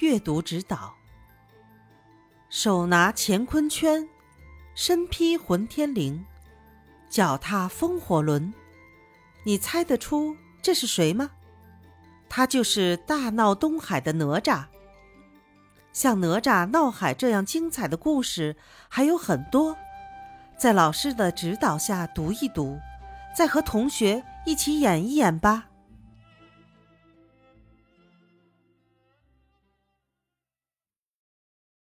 阅读指导。手拿乾坤圈身披混天绫脚踏风火轮。你猜得出这是谁吗？他就是大闹东海的哪吒。像哪吒闹海这样精彩的故事还有很多在老师的指导下读一读再和同学一起演一演吧。